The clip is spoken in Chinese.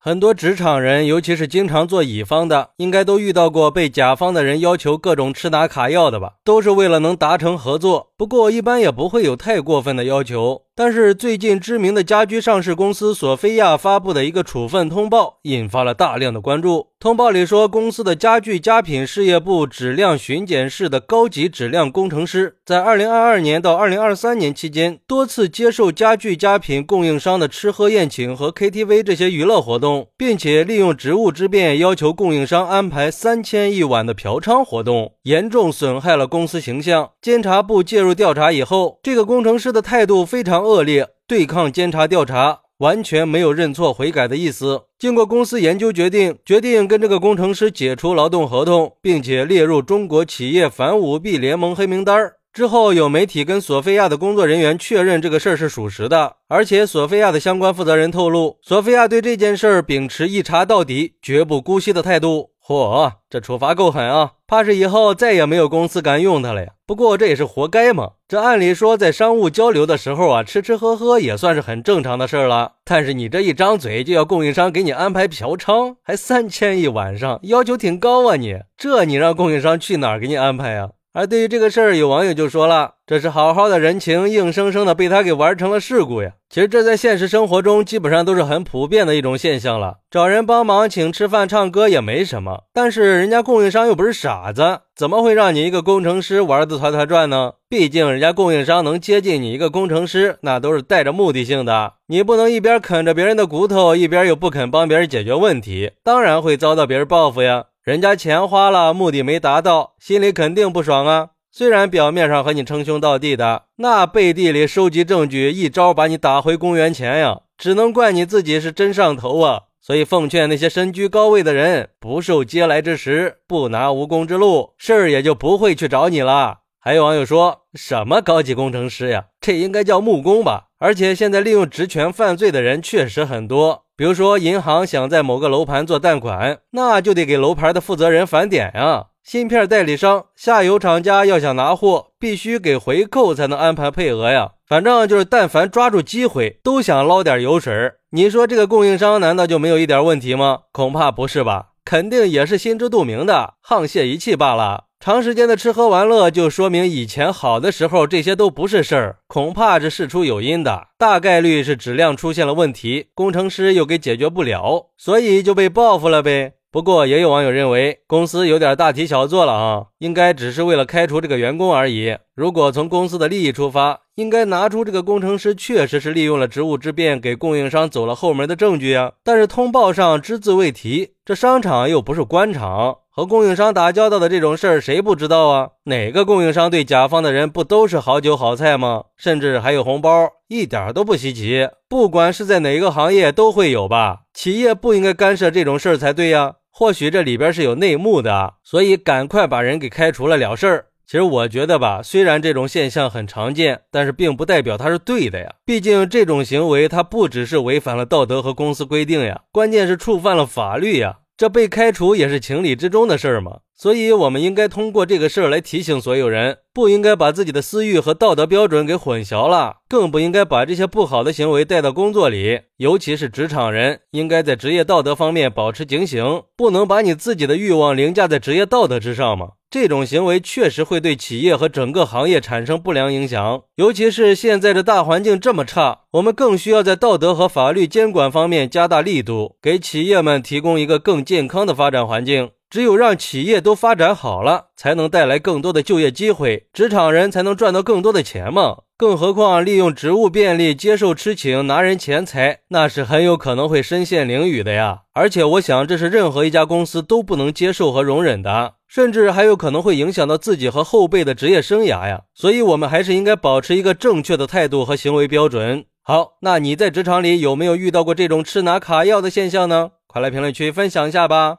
很多职场人，尤其是经常做乙方的，应该都遇到过被甲方的人要求各种吃拿卡要的吧？都是为了能达成合作。不过一般也不会有太过分的要求。但是最近知名的家居上市公司索菲亚发布的一个处分通报，引发了大量的关注。通报里说，公司的家具家品事业部质量巡检室的高级质量工程师，在二零二二年到二零二三年期间，多次接受家具家品供应商的吃喝宴请和 KTV 这些娱乐活动。并且利用职务之便要求供应商安排三千亿晚的嫖娼活动，严重损害了公司形象。监察部介入调查以后，这个工程师的态度非常恶劣，对抗监察调查，完全没有认错悔改的意思。经过公司研究决定，决定跟这个工程师解除劳动合同，并且列入中国企业反舞弊联盟黑名单之后，有媒体跟索菲亚的工作人员确认这个事儿是属实的，而且索菲亚的相关负责人透露，索菲亚对这件事儿秉持一查到底、绝不姑息的态度。嚯，这处罚够狠啊！怕是以后再也没有公司敢用他了呀。不过这也是活该嘛。这按理说在商务交流的时候啊，吃吃喝喝也算是很正常的事儿了。但是你这一张嘴就要供应商给你安排嫖娼，还三千一晚上，要求挺高啊！你这你让供应商去哪儿给你安排呀？而对于这个事儿，有网友就说了：“这是好好的人情，硬生生的被他给玩成了事故呀！”其实这在现实生活中基本上都是很普遍的一种现象了。找人帮忙，请吃饭、唱歌也没什么，但是人家供应商又不是傻子，怎么会让你一个工程师玩的团团转呢？毕竟人家供应商能接近你一个工程师，那都是带着目的性的。你不能一边啃着别人的骨头，一边又不肯帮别人解决问题，当然会遭到别人报复呀。人家钱花了，目的没达到，心里肯定不爽啊。虽然表面上和你称兄道弟的，那背地里收集证据，一招把你打回公元前呀。只能怪你自己是真上头啊。所以奉劝那些身居高位的人，不受嗟来之食，不拿无功之禄，事儿也就不会去找你了。还有网友说什么高级工程师呀，这应该叫木工吧？而且现在利用职权犯罪的人确实很多。比如说，银行想在某个楼盘做贷款，那就得给楼盘的负责人返点呀。芯片代理商、下游厂家要想拿货，必须给回扣才能安排配额呀。反正就是，但凡抓住机会，都想捞点油水。你说这个供应商难道就没有一点问题吗？恐怕不是吧，肯定也是心知肚明的，沆瀣一气罢了。长时间的吃喝玩乐，就说明以前好的时候这些都不是事儿，恐怕是事出有因的，大概率是质量出现了问题，工程师又给解决不了，所以就被报复了呗。不过也有网友认为，公司有点大题小做了啊，应该只是为了开除这个员工而已。如果从公司的利益出发，应该拿出这个工程师确实是利用了职务之便给供应商走了后门的证据啊。但是通报上只字未提，这商场又不是官场。和供应商打交道的这种事儿，谁不知道啊？哪个供应商对甲方的人不都是好酒好菜吗？甚至还有红包，一点都不稀奇。不管是在哪个行业，都会有吧？企业不应该干涉这种事儿才对呀。或许这里边是有内幕的，所以赶快把人给开除了了事儿。其实我觉得吧，虽然这种现象很常见，但是并不代表它是对的呀。毕竟这种行为它不只是违反了道德和公司规定呀，关键是触犯了法律呀。这被开除也是情理之中的事儿嘛，所以我们应该通过这个事儿来提醒所有人，不应该把自己的私欲和道德标准给混淆了，更不应该把这些不好的行为带到工作里，尤其是职场人，应该在职业道德方面保持警醒，不能把你自己的欲望凌驾在职业道德之上嘛。这种行为确实会对企业和整个行业产生不良影响，尤其是现在的大环境这么差，我们更需要在道德和法律监管方面加大力度，给企业们提供一个更健康的发展环境。只有让企业都发展好了，才能带来更多的就业机会，职场人才能赚到更多的钱嘛。更何况利用职务便利接受吃请拿人钱财，那是很有可能会身陷囹圄的呀。而且我想，这是任何一家公司都不能接受和容忍的，甚至还有可能会影响到自己和后辈的职业生涯呀。所以，我们还是应该保持一个正确的态度和行为标准。好，那你在职场里有没有遇到过这种吃拿卡要的现象呢？快来评论区分享一下吧。